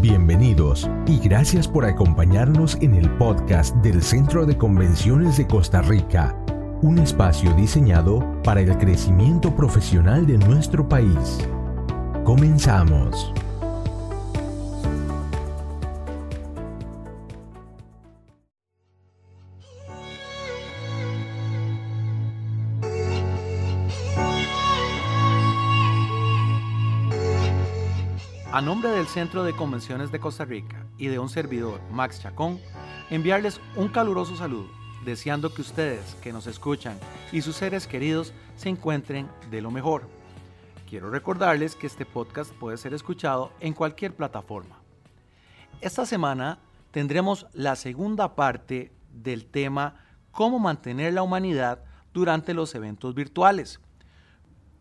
Bienvenidos y gracias por acompañarnos en el podcast del Centro de Convenciones de Costa Rica, un espacio diseñado para el crecimiento profesional de nuestro país. Comenzamos. A nombre del Centro de Convenciones de Costa Rica y de un servidor, Max Chacón, enviarles un caluroso saludo, deseando que ustedes que nos escuchan y sus seres queridos se encuentren de lo mejor. Quiero recordarles que este podcast puede ser escuchado en cualquier plataforma. Esta semana tendremos la segunda parte del tema Cómo mantener la humanidad durante los eventos virtuales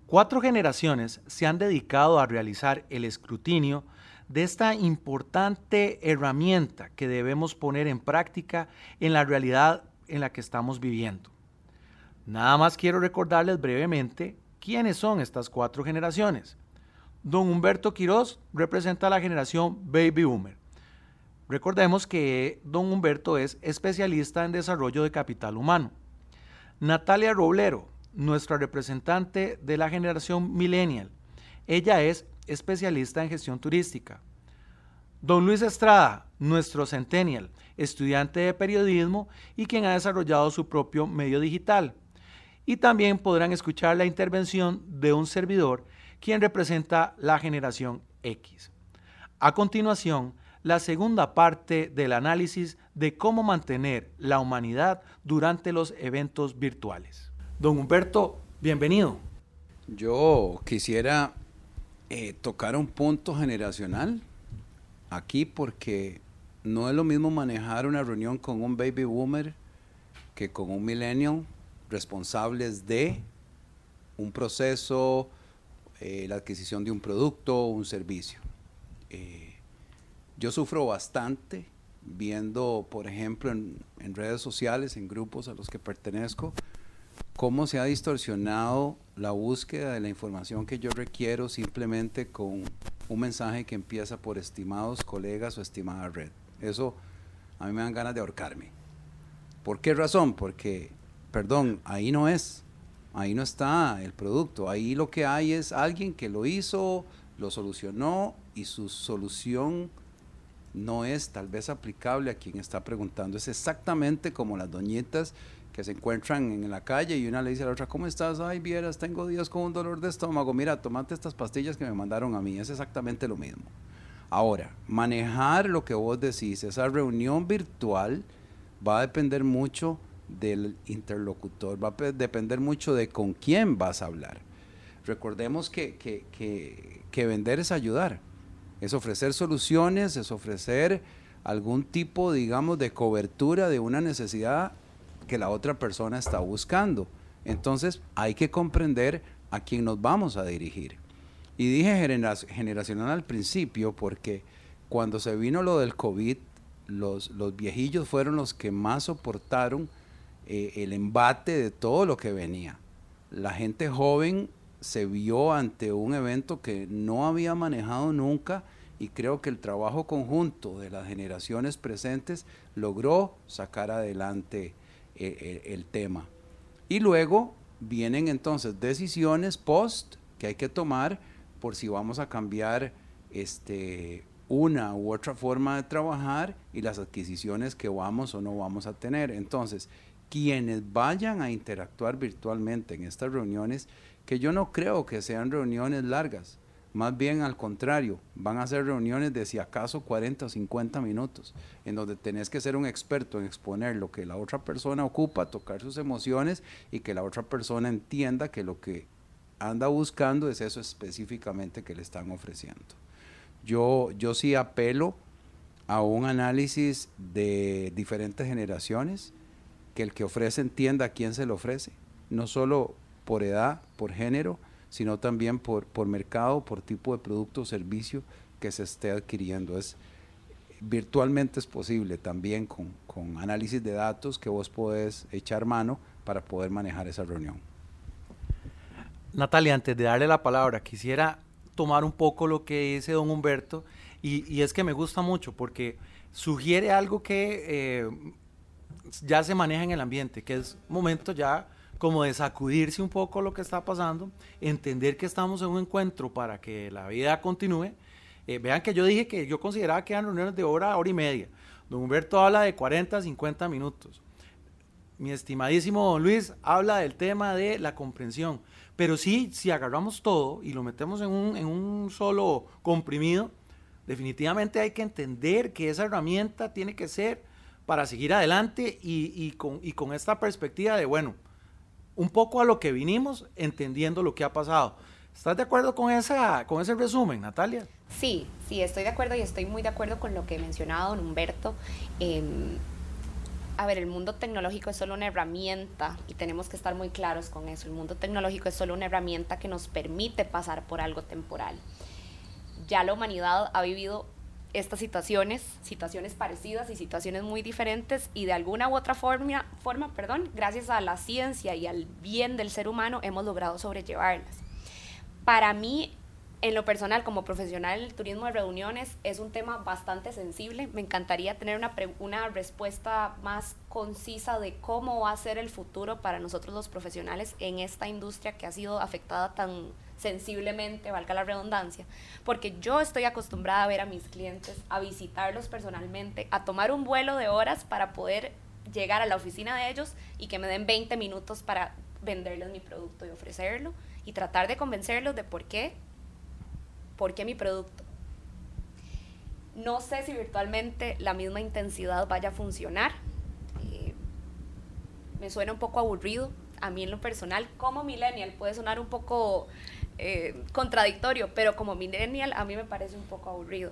Cuatro generaciones se han dedicado a realizar el escrutinio de esta importante herramienta que debemos poner en práctica en la realidad en la que estamos viviendo. Nada más quiero recordarles brevemente quiénes son estas cuatro generaciones. Don Humberto Quiroz representa la generación Baby Boomer. Recordemos que don Humberto es especialista en desarrollo de capital humano. Natalia Roblero nuestra representante de la generación millennial. Ella es especialista en gestión turística. Don Luis Estrada, nuestro centennial, estudiante de periodismo y quien ha desarrollado su propio medio digital. Y también podrán escuchar la intervención de un servidor quien representa la generación X. A continuación, la segunda parte del análisis de cómo mantener la humanidad durante los eventos virtuales. Don Humberto, bienvenido. Yo quisiera eh, tocar un punto generacional aquí porque no es lo mismo manejar una reunión con un baby boomer que con un millennial responsables de un proceso, eh, la adquisición de un producto o un servicio. Eh, yo sufro bastante viendo, por ejemplo, en redes sociales, en grupos a los que pertenezco, cómo se ha distorsionado la búsqueda de la información que yo requiero simplemente con un mensaje que empieza por estimados colegas o estimada red. Eso a mí me dan ganas de ahorcarme. ¿Por qué razón? Porque, perdón, ahí no es, ahí no está el producto, ahí lo que hay es alguien que lo hizo, lo solucionó y su solución no es tal vez aplicable a quien está preguntando. Es exactamente como las doñitas que se encuentran en la calle y una le dice a la otra, ¿cómo estás? Ay, vieras, tengo días con un dolor de estómago. Mira, tomate estas pastillas que me mandaron a mí. Es exactamente lo mismo. Ahora, manejar lo que vos decís, esa reunión virtual va a depender mucho del interlocutor, va a depender mucho de con quién vas a hablar. Recordemos que, que, que, que vender es ayudar, es ofrecer soluciones, es ofrecer algún tipo, digamos, de cobertura de una necesidad que la otra persona está buscando. Entonces hay que comprender a quién nos vamos a dirigir. Y dije generacional al principio porque cuando se vino lo del COVID, los, los viejillos fueron los que más soportaron eh, el embate de todo lo que venía. La gente joven se vio ante un evento que no había manejado nunca y creo que el trabajo conjunto de las generaciones presentes logró sacar adelante el, tema. Y luego vienen entonces decisiones post que hay que tomar por si vamos a cambiar este, una u otra forma de trabajar y las adquisiciones que vamos o no vamos a tener. Entonces, quienes vayan a interactuar virtualmente en estas reuniones, que yo no creo que sean reuniones largas, más bien al contrario, van a ser reuniones de si acaso 40 o 50 minutos, en donde tenés que ser un experto en exponer lo que la otra persona ocupa, tocar sus emociones y que la otra persona entienda que lo que anda buscando es eso específicamente que le están ofreciendo. Yo, yo sí apelo a un análisis de diferentes generaciones, que el que ofrece entienda a quién se lo ofrece, no solo por edad, por género, sino también por, por mercado, por tipo de producto o servicio que se esté adquiriendo. Es, virtualmente es posible también con, con análisis de datos que vos podés echar mano para poder manejar esa reunión. Natalia, antes de darle la palabra, quisiera tomar un poco lo que dice don Humberto y, es que me gusta mucho porque sugiere algo que eh, ya se maneja en el ambiente, que es momento ya como de sacudirse un poco lo que está pasando, entender que estamos en un encuentro para que la vida continúe. Eh, vean que yo dije que yo consideraba que eran reuniones de hora, hora y media. Don Humberto habla de 40, 50 minutos. Mi estimadísimo don Luis habla del tema de la comprensión. Pero sí, si agarramos todo y lo metemos en un, en un solo comprimido, definitivamente hay que entender que esa herramienta tiene que ser para seguir adelante y, y, con, y con esta perspectiva de, bueno, un poco a lo que vinimos, entendiendo lo que ha pasado. ¿Estás de acuerdo con, esa, con ese resumen, Natalia? Sí, sí, estoy de acuerdo y estoy muy de acuerdo con lo que mencionaba don Humberto. Em, a ver, el mundo tecnológico es solo una herramienta y tenemos que estar muy claros con eso. El mundo tecnológico es solo una herramienta que nos permite pasar por algo temporal. Ya la humanidad ha vivido estas situaciones, situaciones parecidas y situaciones muy diferentes y de alguna u otra forma, forma perdón, gracias a la ciencia y al bien del ser humano hemos logrado sobrellevarlas. Para mí en lo personal, como profesional el turismo de reuniones, es un tema bastante sensible. Me encantaría tener una, una respuesta más concisa de cómo va a ser el futuro para nosotros los profesionales en esta industria que ha sido afectada tan sensiblemente, valga la redundancia, porque yo estoy acostumbrada a ver a mis clientes, a visitarlos personalmente, a tomar un vuelo de horas para poder llegar a la oficina de ellos y que me den 20 minutos para venderles mi producto y ofrecerlo y tratar de convencerlos de por qué ¿por qué mi producto? No sé si virtualmente la misma intensidad vaya a funcionar. Eh, me suena un poco aburrido. A mí en lo personal, como millennial, puede sonar un poco eh, contradictorio, pero como millennial a mí me parece un poco aburrido.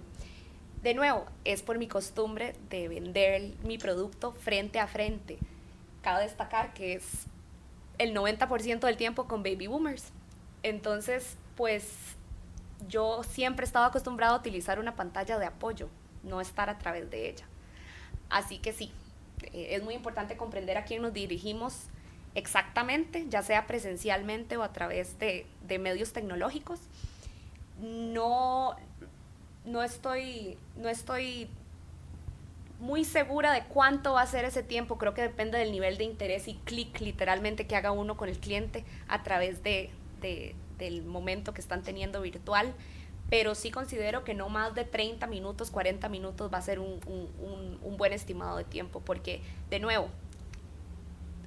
De nuevo, es por mi costumbre de vender mi producto frente a frente. Cabe destacar que es el 90% del tiempo con baby boomers. Entonces, pues yo siempre he estado acostumbrado a utilizar una pantalla de apoyo, no estar a través de ella. Así que sí, eh, es muy importante comprender a quién nos dirigimos exactamente, ya sea presencialmente o a través de, medios tecnológicos. No, no, estoy, no estoy muy segura de cuánto va a ser ese tiempo, creo que depende del nivel de interés y clic literalmente que haga uno con el cliente a través de, del momento que están teniendo virtual, pero sí considero que no más de 30 minutos, 40 minutos va a ser un, buen estimado de tiempo, porque de nuevo,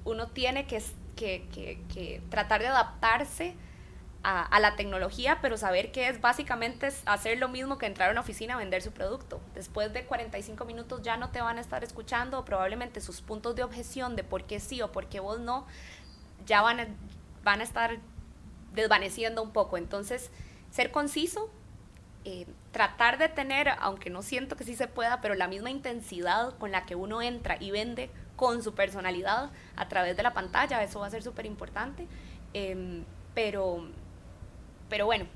uno tiene que, que, tratar de adaptarse a, la tecnología, pero saber que es básicamente hacer lo mismo que entrar a una oficina a vender su producto. Después de 45 minutos ya no te van a estar escuchando, probablemente sus puntos de objeción de por qué sí o por qué vos no, ya van van a estar desvaneciendo un poco. Entonces, ser conciso, eh, tratar de tener, aunque no siento que sí se pueda, pero la misma intensidad con la que uno entra y vende con su personalidad a través de la pantalla, eso va a ser súper importante. Em, pero, pero bueno,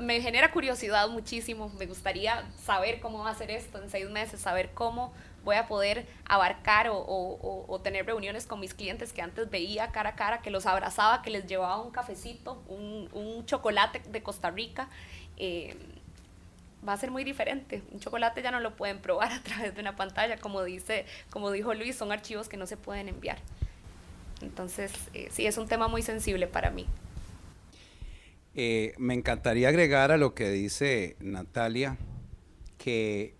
me genera curiosidad muchísimo, me gustaría saber cómo va a ser esto en seis meses, saber cómo voy a poder abarcar o, tener reuniones con mis clientes que antes veía cara a cara, que los abrazaba, que les llevaba un cafecito, un, chocolate de Costa Rica. Eh, va a ser muy diferente. Un chocolate ya no lo pueden probar a través de una pantalla, como, dice, como dijo Luis, son archivos que no se pueden enviar. Entonces, eh, sí, es un tema muy sensible para mí. Eh, me encantaría agregar a lo que dice Natalia, que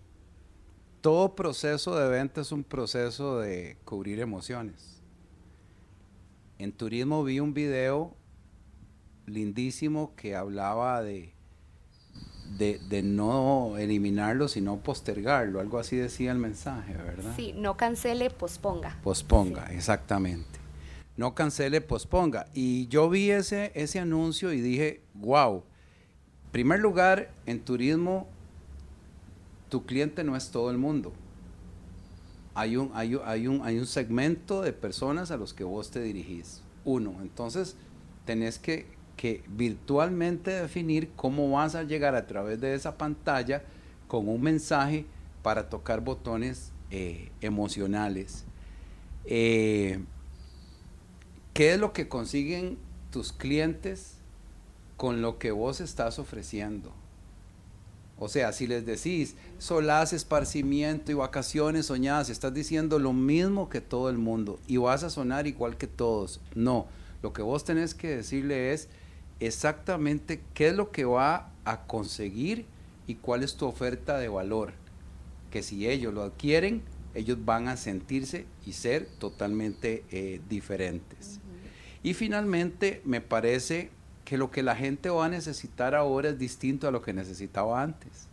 todo proceso de venta es un proceso de cubrir emociones. En turismo vi un video lindísimo que hablaba de, de, no eliminarlo, sino postergarlo. Algo así decía el mensaje, ¿verdad? Sí, no cancele, posponga. Posponga, exactamente. No cancele, posponga. Y yo vi ese, ese anuncio y dije, wow. En primer lugar, en turismo tu cliente no es todo el mundo. Hay un, hay, un, hay un segmento de personas a los que vos te dirigís. Uno, entonces tenés que, virtualmente definir cómo vas a llegar a través de esa pantalla con un mensaje para tocar botones eh, emocionales. Eh, ¿Qué es lo que consiguen tus clientes con lo que vos estás ofreciendo? O sea, si les decís solaz, esparcimiento y vacaciones soñadas, estás diciendo lo mismo que todo el mundo y vas a sonar igual que todos. No, lo que vos tenés que decirle es exactamente qué es lo que va a conseguir y cuál es tu oferta de valor. Que si ellos lo adquieren, ellos van a sentirse y ser totalmente eh, diferentes. Y finalmente, me parece que lo que la gente va a necesitar ahora es distinto a lo que necesitaba antes.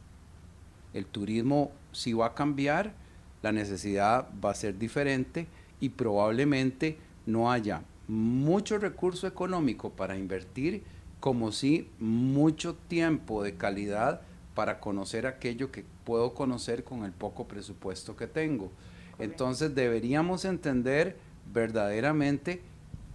El turismo sí va a cambiar, la necesidad va a ser diferente y probablemente no haya mucho recurso económico para invertir, como si mucho tiempo de calidad para conocer aquello que puedo conocer con el poco presupuesto que tengo. Entonces deberíamos entender verdaderamente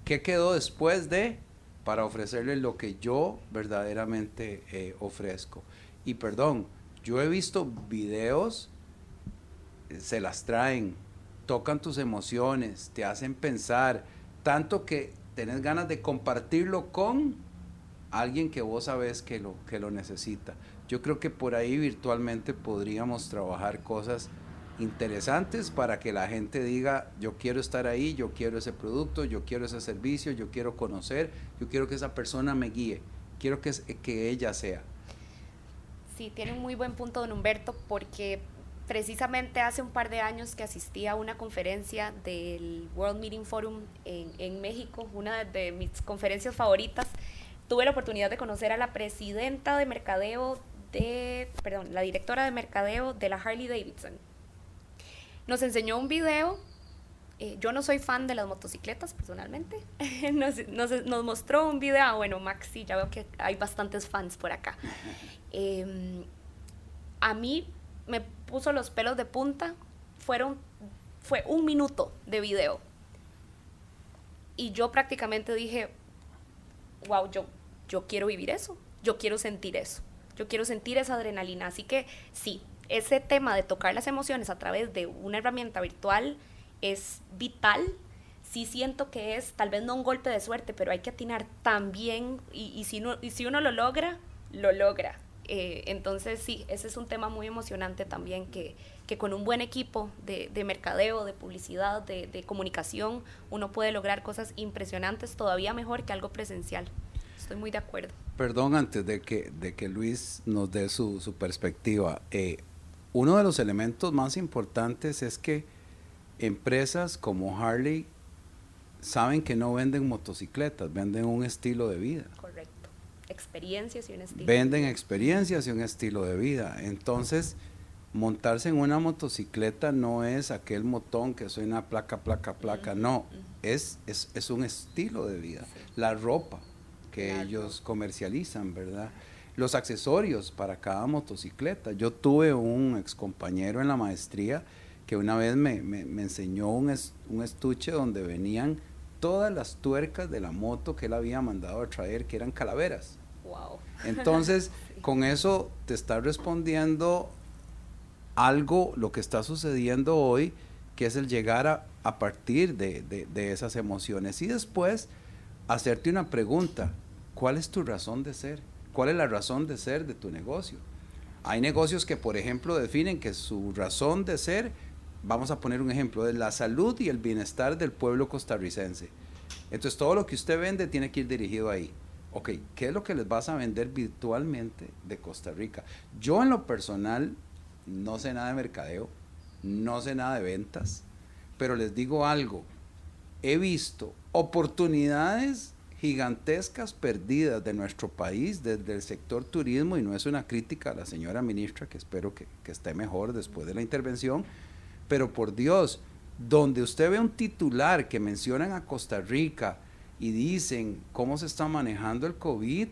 qué quedó después de para ofrecerle lo que yo verdaderamente eh, ofrezco. Y perdón, yo he visto videos, eh, se las traen, tocan tus emociones, te hacen pensar, tanto que tenés ganas de compartirlo con alguien que vos sabes que lo, que lo necesita. Yo creo que por ahí virtualmente podríamos trabajar cosas interesantes para que la gente diga, yo quiero estar ahí, yo quiero ese producto, yo quiero ese servicio, yo quiero conocer, yo quiero que esa persona me guíe, quiero que, que ella sea. Sí, tiene un muy buen punto don Humberto porque precisamente hace un par de años que asistí a una conferencia del World Meeting Forum en, México, una de mis conferencias favoritas, tuve la oportunidad de conocer a la presidenta de mercadeo de, perdón, la directora de mercadeo de la Harley Davidson nos enseñó un video. Eh, yo no soy fan de las motocicletas personalmente. nos, mostró un video. Ah, bueno, Maxi, ya veo que hay bastantes fans por acá. Em, a mí me puso los pelos de punta. Fueron, fue un minuto de video. Y yo prácticamente dije, wow, yo, yo quiero vivir eso. Yo quiero sentir eso. Yo quiero sentir esa adrenalina. Así que sí, ese tema de tocar las emociones a través de una herramienta virtual es vital. Sí siento que es tal vez no un golpe de suerte, pero hay que atinar también y, si, y si uno lo logra, lo logra. Eh, entonces sí, ese es un tema muy emocionante también que, que con un buen equipo de, de mercadeo, de publicidad, de, de, comunicación, uno puede lograr cosas impresionantes, todavía mejor que algo presencial. Estoy muy de acuerdo. Perdón, antes de que, de que Luis nos dé su, su perspectiva, eh, uno de los elementos más importantes es que empresas como Harley saben que no venden motocicletas, venden un estilo de vida. Correcto. Experiencias y un estilo. Venden experiencias y un estilo de vida. Entonces, montarse en una motocicleta no es aquel motón que suena placa, placa, placa, no. es, es, un estilo de vida. La ropa que ellos comercializan, ¿verdad? los accesorios para cada motocicleta. Yo tuve un ex compañero en la maestría que una vez me, enseñó un, un, estuche donde venían todas las tuercas de la moto que él había mandado a traer, que eran calaveras. Wow. Entonces, con eso te está respondiendo algo, lo que está sucediendo hoy, que es el llegar a, a partir de, de esas emociones. Y después, hacerte una pregunta, ¿cuál es tu razón de ser? ¿Cuál es la razón de ser de tu negocio? Hay negocios que, por ejemplo, definen que su razón de ser, vamos a poner un ejemplo, es la salud y el bienestar del pueblo costarricense. Entonces, todo lo que usted vende tiene que ir dirigido ahí. Ok, ¿qué es lo que les vas a vender virtualmente de Costa Rica? Yo en lo personal no sé nada de mercadeo, no sé nada de ventas, pero les digo algo, he visto oportunidades gigantescas perdidas de nuestro país desde el sector turismo, y no es una crítica a la señora ministra, que espero que, que esté mejor después de la intervención, pero por Dios, donde usted ve un titular que mencionan a Costa Rica y dicen cómo se está manejando el COVID,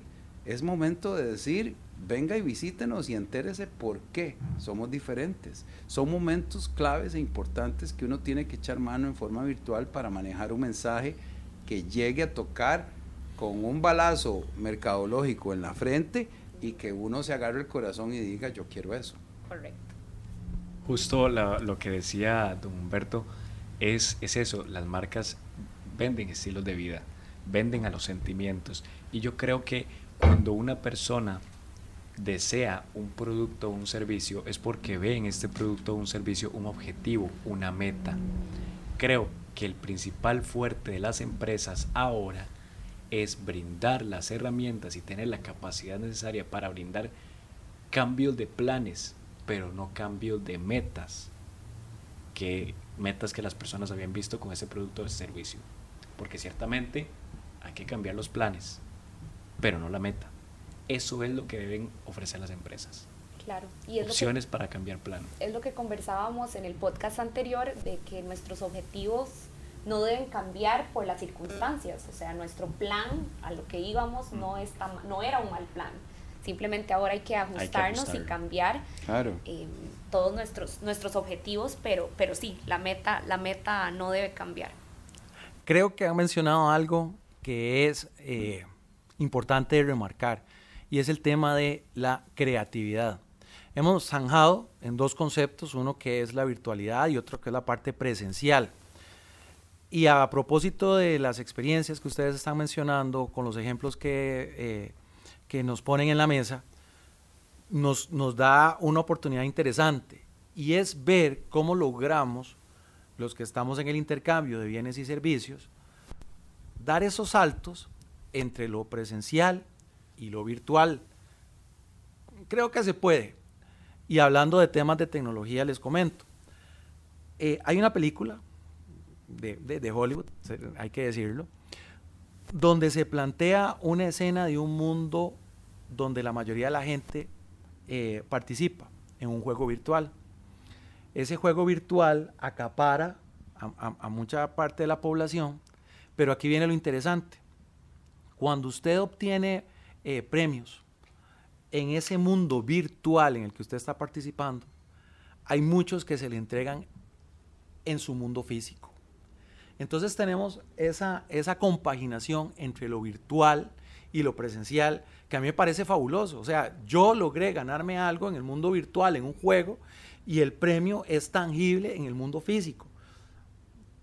es momento de decir, venga y visítenos y entérese por qué somos diferentes. Son momentos claves e importantes que uno tiene que echar mano en forma virtual para manejar un mensaje que llegue a tocar con un balazo mercadológico en la frente y que uno se agarre el corazón y diga yo quiero eso. Correcto. Justo lo que decía don Humberto es, es eso, las marcas venden estilos de vida, venden a los sentimientos y yo creo que cuando una persona desea un producto o un servicio es porque ve en este producto o un servicio un objetivo, una meta. Creo que el principal fuerte de las empresas ahora es brindar las herramientas y tener la capacidad necesaria para brindar cambios de planes, pero no cambios de metas, que metas que las personas habían visto con ese producto o servicio. Porque ciertamente hay que cambiar los planes, pero no la meta. Eso es lo que deben ofrecer las empresas. Claro. Y es Opciones para cambiar plan. Es lo que conversábamos en el podcast anterior de que nuestros objetivos no deben cambiar por las circunstancias. O sea, nuestro plan a lo que íbamos no, está, no era un mal plan. Simplemente ahora hay que ajustarnos y cambiar em, todos nuestros, nuestros objetivos, pero, pero sí, la meta, la meta no debe cambiar. Creo que han mencionado algo que es eh, importante remarcar y es el tema de la creatividad. Hemos zanjado en dos conceptos, uno que es la virtualidad y otro que es la parte presencial. Y a propósito de las experiencias que ustedes están mencionando, con los ejemplos que, eh, que nos ponen en la mesa, nos, nos da una oportunidad interesante y es ver cómo logramos, los que estamos en el intercambio de bienes y servicios, dar esos saltos entre lo presencial y lo virtual. Creo que se puede. Y hablando de temas de tecnología, les comento. Eh, hay una película de, Hollywood, hay que decirlo, donde se plantea una escena de un mundo donde la mayoría de la gente eh, participa en un juego virtual. Ese juego virtual acapara a mucha parte de la población, pero aquí viene lo interesante. Cuando usted obtiene eh, premios en ese mundo virtual en el que usted está participando, hay muchos que se le entregan en su mundo físico. Entonces tenemos esa, esa compaginación entre lo virtual y lo presencial, que a mí me parece fabuloso. O sea, yo logré ganarme algo en el mundo virtual, en un juego, y el premio es tangible en el mundo físico.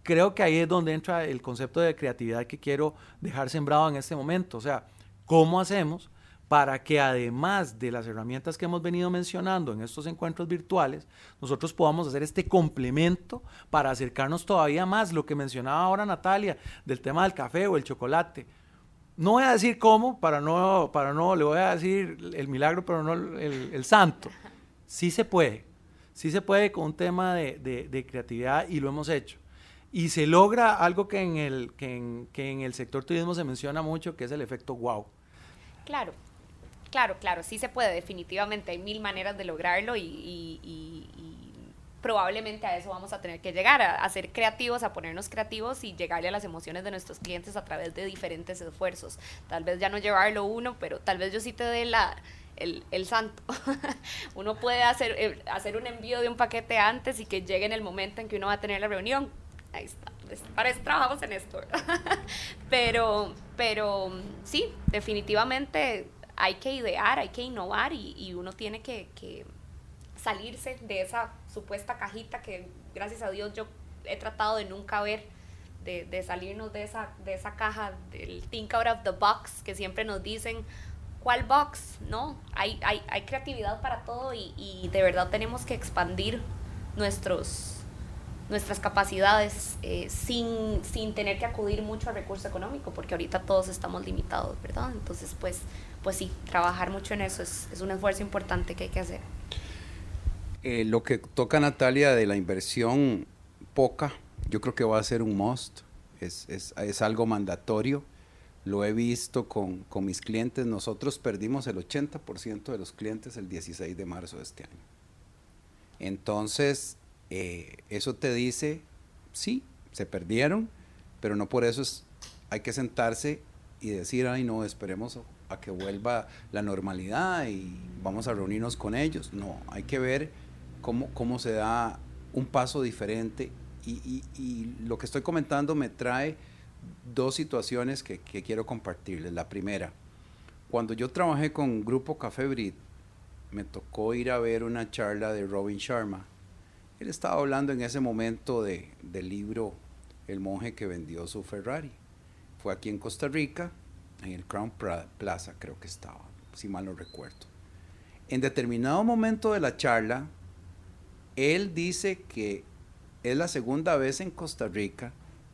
Creo que ahí es donde entra el concepto de creatividad que quiero dejar sembrado en este momento. O sea, ¿Cómo hacemos para que además de las herramientas que hemos venido mencionando en estos encuentros virtuales, nosotros podamos hacer este complemento para acercarnos todavía más, lo que mencionaba ahora Natalia, del tema del café o el chocolate? No voy a decir cómo, para no, para no, le voy a decir el milagro, pero no el, santo. Sí se puede, sí se puede con un tema de creatividad y lo hemos hecho. Y se logra algo que en, el, que en, que en el sector turismo se menciona mucho, que es el efecto wow. Claro, claro, claro, sí se puede, definitivamente. Hay mil maneras de lograrlo y, probablemente a eso vamos a tener que llegar, a, ser creativos, a ponernos creativos y llegarle a las emociones de nuestros clientes a través de diferentes esfuerzos. Tal vez ya no llevarlo uno, pero tal vez yo sí te dé la, el, el, santo. uno puede hacer, eh, hacer un envío de un paquete antes y que llegue en el momento en que uno va a tener la reunión ahí está, para eso trabajamos en esto. pero, pero sí, definitivamente hay que idear, hay que innovar y, uno tiene que, salirse de esa supuesta cajita que gracias a Dios yo he tratado de nunca ver. De, salirnos de esa, de esa caja del think out of the box que siempre nos dicen ¿cuál box? No, hay, hay, hay creatividad para todo y, y, de verdad tenemos que expandir nuestros, nuestras capacidades eh, sin, sin tener que acudir mucho al recurso económico, porque ahorita todos estamos limitados, ¿verdad? Entonces, pues, pues sí, trabajar mucho en eso es, es un esfuerzo importante que hay que hacer. Eh, lo que toca Natalia de la inversión poca, yo creo que va a ser un must, es, es, es algo mandatorio. Lo he visto con, con mis clientes. Nosotros perdimos el 80% de los clientes el 16 de marzo de este año. Entonces, eh, eso te dice, sí, se perdieron, pero no por eso es, hay que sentarse y decir, ay no, esperemos a que vuelva la normalidad y vamos a reunirnos con ellos. No, hay que ver cómo, cómo se da un paso diferente y, y, lo que estoy comentando me trae dos situaciones que, que, quiero compartirles. La primera, cuando yo trabajé con Grupo Café Brit, me tocó ir a ver una charla de Robin Sharma él estaba hablando en ese momento de, del libro El monje que vendió su Ferrari. Fue aquí en Costa Rica, en el Crown Plaza creo que estaba, si mal no recuerdo. en determinado momento de la charla, él dice que es la segunda vez en Costa Rica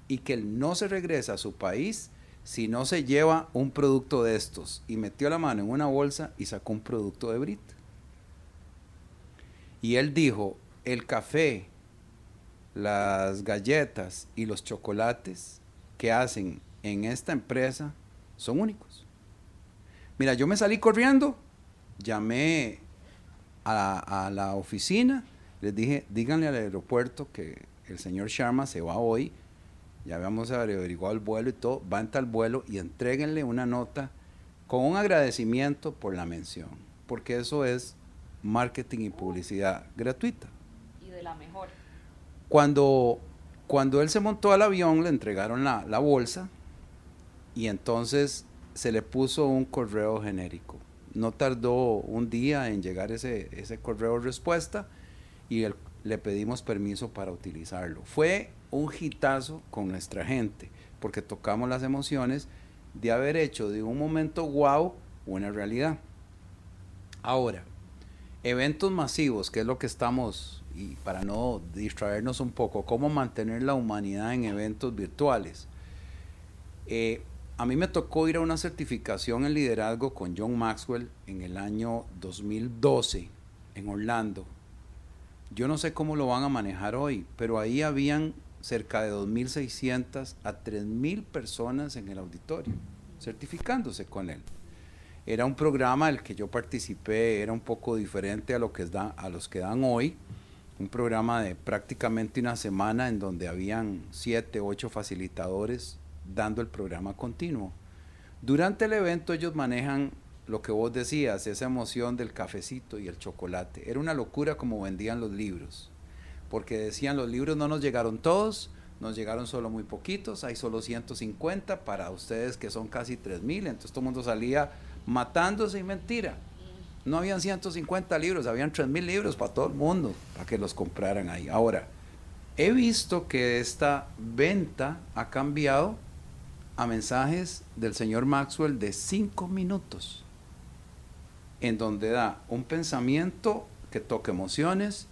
y que él no se regresa a su país si no se lleva un producto de estos. Y metió la mano en una bolsa y sacó un producto de Brit. Y él dijo, el café, las galletas y los chocolates que hacen en esta empresa son únicos. Mira, yo me salí corriendo, llamé a, a la oficina, les dije, díganle al aeropuerto que el señor Sharma se va hoy ya habíamos averiguado el vuelo y todo, va en tal vuelo y entreguenle una nota con un agradecimiento por la mención, porque eso es marketing y publicidad gratuita. Y de la mejor. Cuando, cuando él se montó al avión, le entregaron la, la bolsa y entonces se le puso un correo genérico. No tardó un día en llegar ese, ese correo respuesta y le pedimos permiso para utilizarlo. Fue un hitazo con nuestra gente, porque tocamos las emociones de haber hecho de un momento wow una realidad. Ahora, eventos masivos, que es lo que estamos, y para no distraernos un poco, cómo mantener la humanidad en eventos virtuales. Eh, a mí me tocó ir a una certificación en liderazgo con John Maxwell en el año 2012 en Orlando. Yo no sé cómo lo van a manejar hoy, pero ahí habían cerca de 2.600 a 3.000 personas en el auditorio, certificándose con él. Era un programa el que yo participé, era un poco diferente a, lo que da, a los que dan hoy, un programa de prácticamente una semana en donde habían 7, 8 facilitadores dando el programa continuo. Durante el evento ellos manejan lo que vos decías, esa emoción del cafecito y el chocolate. Era una locura como vendían los libros porque decían los libros no nos llegaron todos, nos llegaron solo muy poquitos, hay solo 150 para ustedes que son casi 3000, entonces todo el mundo salía matándose y mentira. No habían 150 libros, habían 3000 libros para todo el mundo, para que los compraran ahí. Ahora, he visto que esta venta ha cambiado a mensajes del señor Maxwell de 5 minutos, en donde da un pensamiento que toca emociones,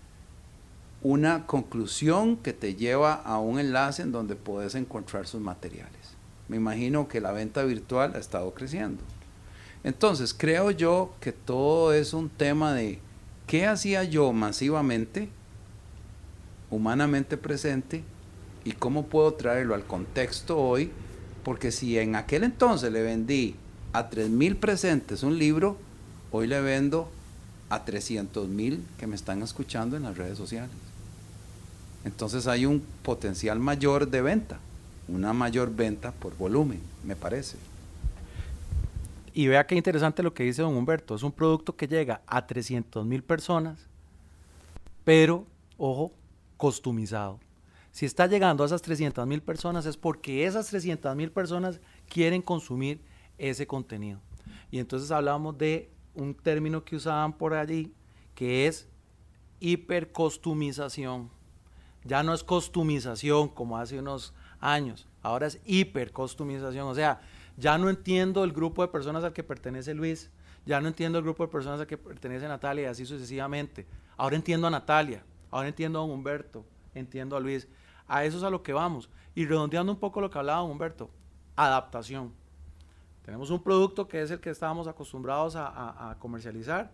una conclusión que te lleva a un enlace en donde puedes encontrar sus materiales. Me imagino que la venta virtual ha estado creciendo. Entonces, creo yo que todo es un tema de qué hacía yo masivamente, humanamente presente, y cómo puedo traerlo al contexto hoy, porque si en aquel entonces le vendí a 3.000 presentes un libro, hoy le vendo a 300.000 que me están escuchando en las redes sociales entonces hay un potencial mayor de venta, una mayor venta por volumen, me parece. Y vea qué interesante lo que dice don Humberto, es un producto que llega a 300 mil personas, pero, ojo, customizado. Si está llegando a esas 300 mil personas es porque esas 300 mil personas quieren consumir ese contenido. Y entonces hablamos de un término que usaban por allí, que es hipercostumización. Ya no es costumización como hace unos años, ahora es hipercostumización. O sea, ya no entiendo el grupo de personas al que pertenece Luis, ya no entiendo el grupo de personas al que pertenece Natalia y así sucesivamente. Ahora entiendo a Natalia, ahora entiendo a don Humberto, entiendo a Luis. A eso es a lo que vamos. Y redondeando un poco lo que hablaba don Humberto, adaptación. Tenemos un producto que es el que estábamos acostumbrados a, comercializar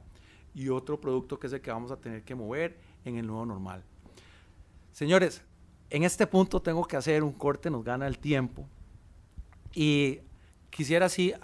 y otro producto que es el que vamos a tener que mover en el nuevo normal. Señores, en este punto tengo que hacer un corte, nos gana el tiempo. Y quisiera así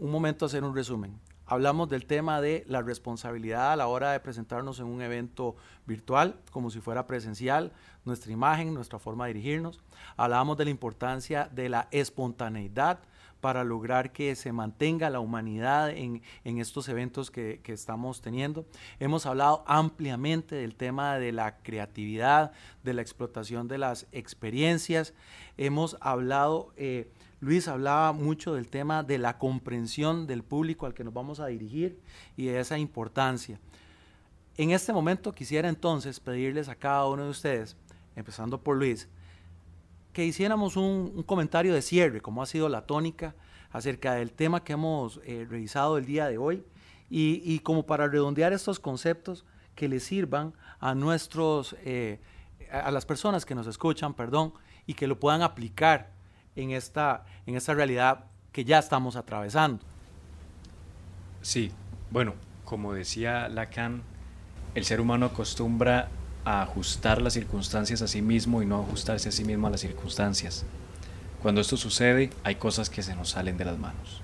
un momento hacer un resumen. Hablamos del tema de la responsabilidad a la hora de presentarnos en un evento virtual, como si fuera presencial, nuestra imagen, nuestra forma de dirigirnos. Hablamos de la importancia de la espontaneidad, para lograr que se mantenga la humanidad en, estos eventos que, estamos teniendo. Hemos hablado ampliamente del tema de la creatividad, de la explotación de las experiencias. Hemos hablado, eh, Luis hablaba mucho del tema de la comprensión del público al que nos vamos a dirigir y de esa importancia. En este momento quisiera entonces pedirles a cada uno de ustedes, empezando por Luis, que hiciéramos un, comentario de cierre, como ha sido la tónica, acerca del tema que hemos eh, revisado el día de hoy Y, como para redondear estos conceptos que les sirvan a nuestros, eh, a las personas que nos escuchan, perdón, y que lo puedan aplicar en esta, en esta realidad que ya estamos atravesando. Sí, bueno, como decía Lacan, el ser humano acostumbra a ajustar las circunstancias a sí mismo y no ajustarse a sí mismo a las circunstancias. Cuando esto sucede, hay cosas que se nos salen de las manos.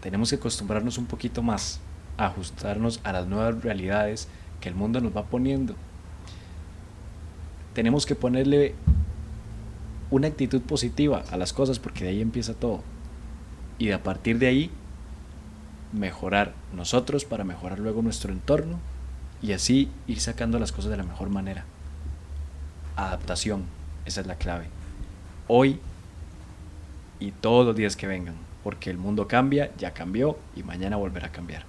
Tenemos que acostumbrarnos un poquito más a ajustarnos a las nuevas realidades que el mundo nos va poniendo. Tenemos que ponerle una actitud positiva a las cosas porque de ahí empieza todo. Y a partir de ahí, mejorar nosotros para mejorar luego nuestro entorno y así ir sacando las cosas de la mejor manera. Adaptación, esa es la clave. Hoy y todos los días que vengan, porque el mundo cambia, ya cambió y mañana volverá a cambiar.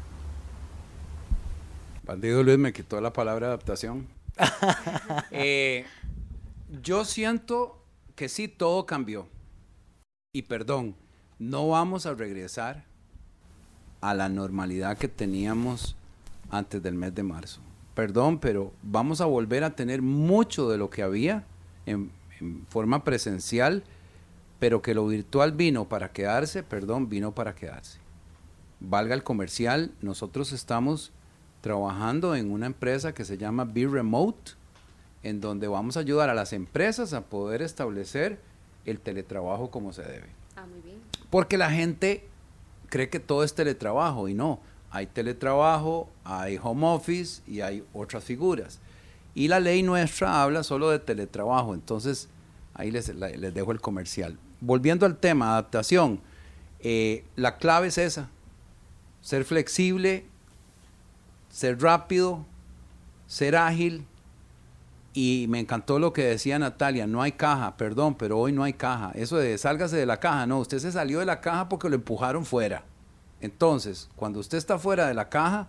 Bandido Luis me quitó la palabra adaptación. Eh, yo siento que sí, todo cambió. Y perdón, no vamos a regresar a la normalidad que teníamos antes del mes de marzo. Perdón, pero vamos a volver a tener mucho de lo que había en, forma presencial, pero que lo virtual vino para quedarse, perdón, vino para quedarse. Valga el comercial, nosotros estamos trabajando en una empresa que se llama Be Remote, en donde vamos a ayudar a las empresas a poder establecer el teletrabajo como se debe. Ah, muy bien. Porque la gente cree que todo es teletrabajo y no. Hay teletrabajo, hay home office y hay otras figuras. Y la ley nuestra habla solo de teletrabajo, entonces ahí les, dejo el comercial. Volviendo al tema, adaptación, eh, la clave es esa, ser flexible, ser rápido, ser ágil, y me encantó lo que decía Natalia, no hay caja, perdón, pero hoy no hay caja. Eso de sálgase de la caja, no, usted se salió de la caja porque lo empujaron fuera. Entonces, cuando usted está fuera de la caja,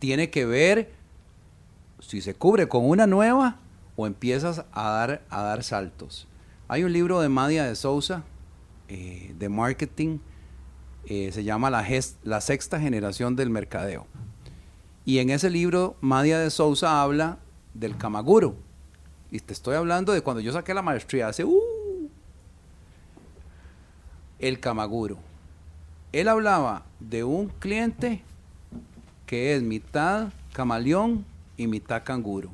tiene que ver si se cubre con una nueva o empiezas a dar, a dar saltos. Hay un libro de Madia de Sousa, eh, de marketing, eh, se llama la, la sexta generación del mercadeo. Y en ese libro, Madia de Sousa habla del Kamaguro y te estoy hablando de cuando yo saqué la maestría hace... Uh, el Camaguro. Él hablaba de un cliente que es mitad camaleón y mitad canguro.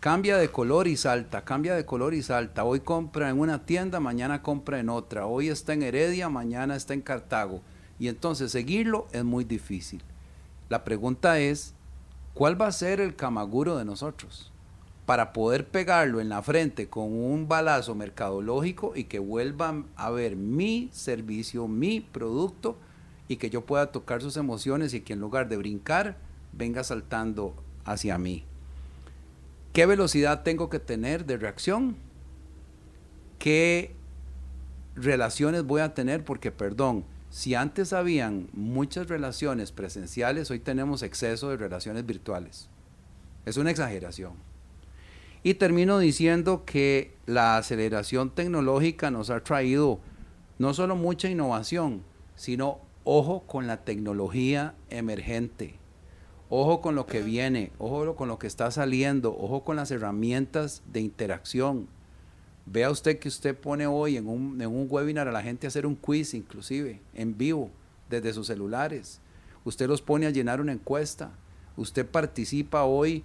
Cambia de color y salta, cambia de color y salta. Hoy compra en una tienda, mañana compra en otra. Hoy está en Heredia, mañana está en Cartago. Y entonces seguirlo es muy difícil. La pregunta es, ¿cuál va a ser el camaguro de nosotros? Para poder pegarlo en la frente con un balazo mercadológico y que vuelvan a ver mi servicio, mi producto y que yo pueda tocar sus emociones y que en lugar de brincar venga saltando hacia mí. ¿Qué velocidad tengo que tener de reacción? ¿Qué relaciones voy a tener? Porque, perdón, si antes habían muchas relaciones presenciales, hoy tenemos exceso de relaciones virtuales. Es una exageración. Y termino diciendo que la aceleración tecnológica nos ha traído no solo mucha innovación, sino ojo con la tecnología emergente, ojo con lo que viene, ojo con lo que está saliendo, ojo con las herramientas de interacción. Vea usted que usted pone hoy en un, en un webinar a la gente a hacer un quiz inclusive, en vivo, desde sus celulares. Usted los pone a llenar una encuesta. Usted participa hoy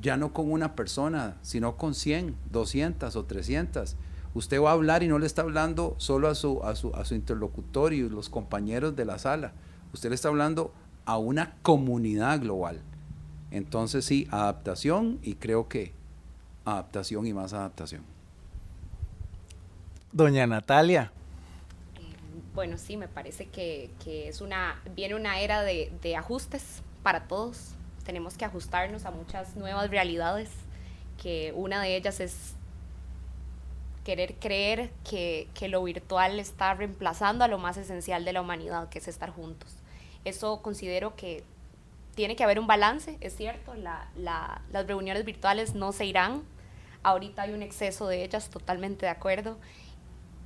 ya no con una persona, sino con 100, 200 o 300. Usted va a hablar y no le está hablando solo a su, a su, a su interlocutor y los compañeros de la sala. Usted le está hablando a una comunidad global. Entonces sí, adaptación y creo que adaptación y más adaptación. Doña Natalia. Eh, bueno, sí, me parece que, es una, viene una era de, de ajustes para todos tenemos que ajustarnos a muchas nuevas realidades, que una de ellas es querer creer que, lo virtual está reemplazando a lo más esencial de la humanidad, que es estar juntos. Eso considero que tiene que haber un balance, es cierto, las reuniones virtuales no se irán, ahorita hay un exceso de ellas, totalmente de acuerdo,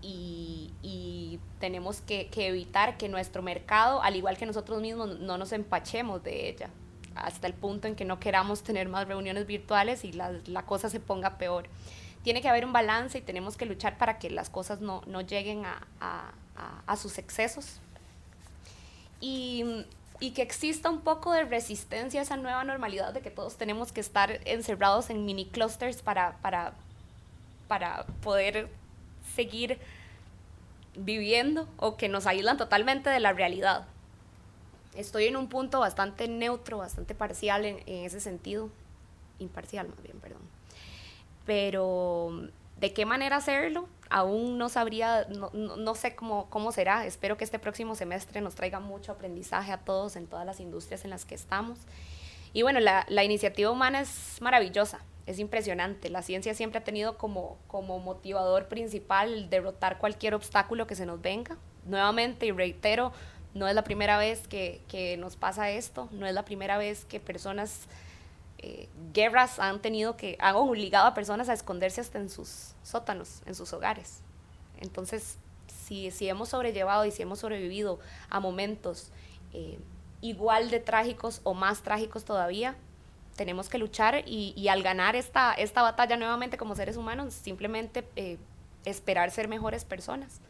y, tenemos que, evitar que nuestro mercado, al igual que nosotros mismos, no nos empachemos de ella, hasta el punto en que no queramos tener más reuniones virtuales y la, la cosa se ponga peor. Tiene que haber un balance y tenemos que luchar para que las cosas no, no lleguen a, a, a, sus excesos. Y, y, que exista un poco de resistencia a esa nueva normalidad de que todos tenemos que estar encerrados en mini clusters para, para, para poder seguir viviendo o que nos aíslan totalmente de la realidad. Estoy en un punto bastante neutro, bastante parcial en, ese sentido, imparcial más bien, perdón. Pero de qué manera hacerlo, aún no sabría, no, no, sé cómo, cómo será. Espero que este próximo semestre nos traiga mucho aprendizaje a todos en todas las industrias en las que estamos. Y bueno, la, la iniciativa humana es maravillosa es impresionante. La ciencia siempre ha tenido como, como motivador principal derrotar cualquier obstáculo que se nos venga. Nuevamente, y reitero, no es la primera vez que, que nos pasa esto, no es la primera vez que personas, eh, guerras han tenido que, han obligado a personas a esconderse hasta en sus sótanos, en sus hogares. Entonces, si, si hemos sobrellevado y si hemos sobrevivido a momentos eh, igual de trágicos o más trágicos todavía, tenemos que luchar y, al ganar esta, esta batalla nuevamente como seres humanos, simplemente eh, esperar ser mejores personas.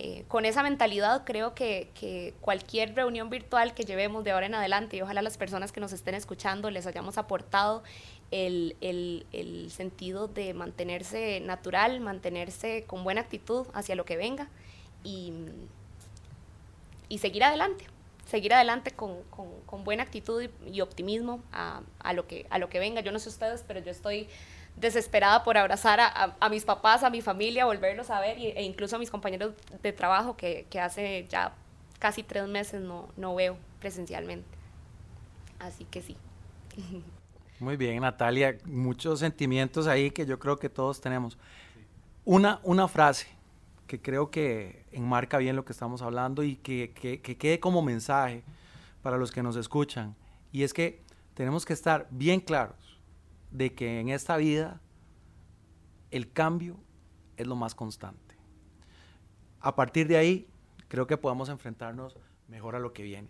Eh, con esa mentalidad creo que, cualquier reunión virtual que llevemos de ahora en adelante y ojalá las personas que nos estén escuchando les hayamos aportado el, el sentido de mantenerse natural, mantenerse con buena actitud hacia lo que venga y, y seguir adelante seguir adelante con, con, con buena actitud y, optimismo a, a, lo que, a lo que venga. Yo no sé ustedes, pero yo estoy desesperada por abrazar a, a, mis papás, a mi familia, volverlos a ver e incluso a mis compañeros de trabajo que, que hace ya casi tres meses no, no veo presencialmente. Así que sí. Muy bien, Natalia, muchos sentimientos ahí que yo creo que todos tenemos. Una, una frase que creo que enmarca bien lo que estamos hablando y que, que, quede como mensaje para los que nos escuchan. Y es que tenemos que estar bien claros de que en esta vida el cambio es lo más constante. A partir de ahí, creo que podemos enfrentarnos mejor a lo que viene.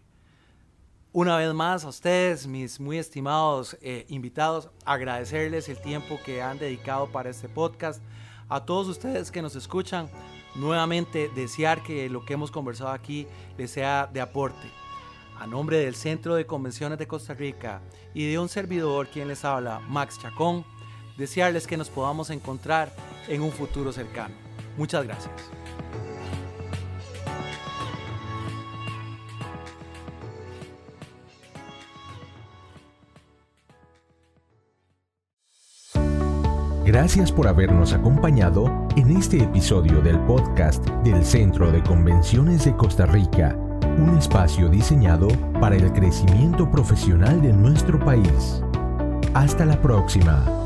Una vez más a ustedes, mis muy estimados eh, invitados, agradecerles el tiempo que han dedicado para este podcast. A todos ustedes que nos escuchan, nuevamente desear que lo que hemos conversado aquí les sea de aporte. A nombre del Centro de Convenciones de Costa Rica y de un servidor quien les habla, Max Chacón, desearles que nos podamos encontrar en un futuro cercano. Muchas gracias. Gracias por habernos acompañado en este episodio del podcast del Centro de Convenciones de Costa Rica, un espacio diseñado para el crecimiento profesional de nuestro país. Hasta la próxima.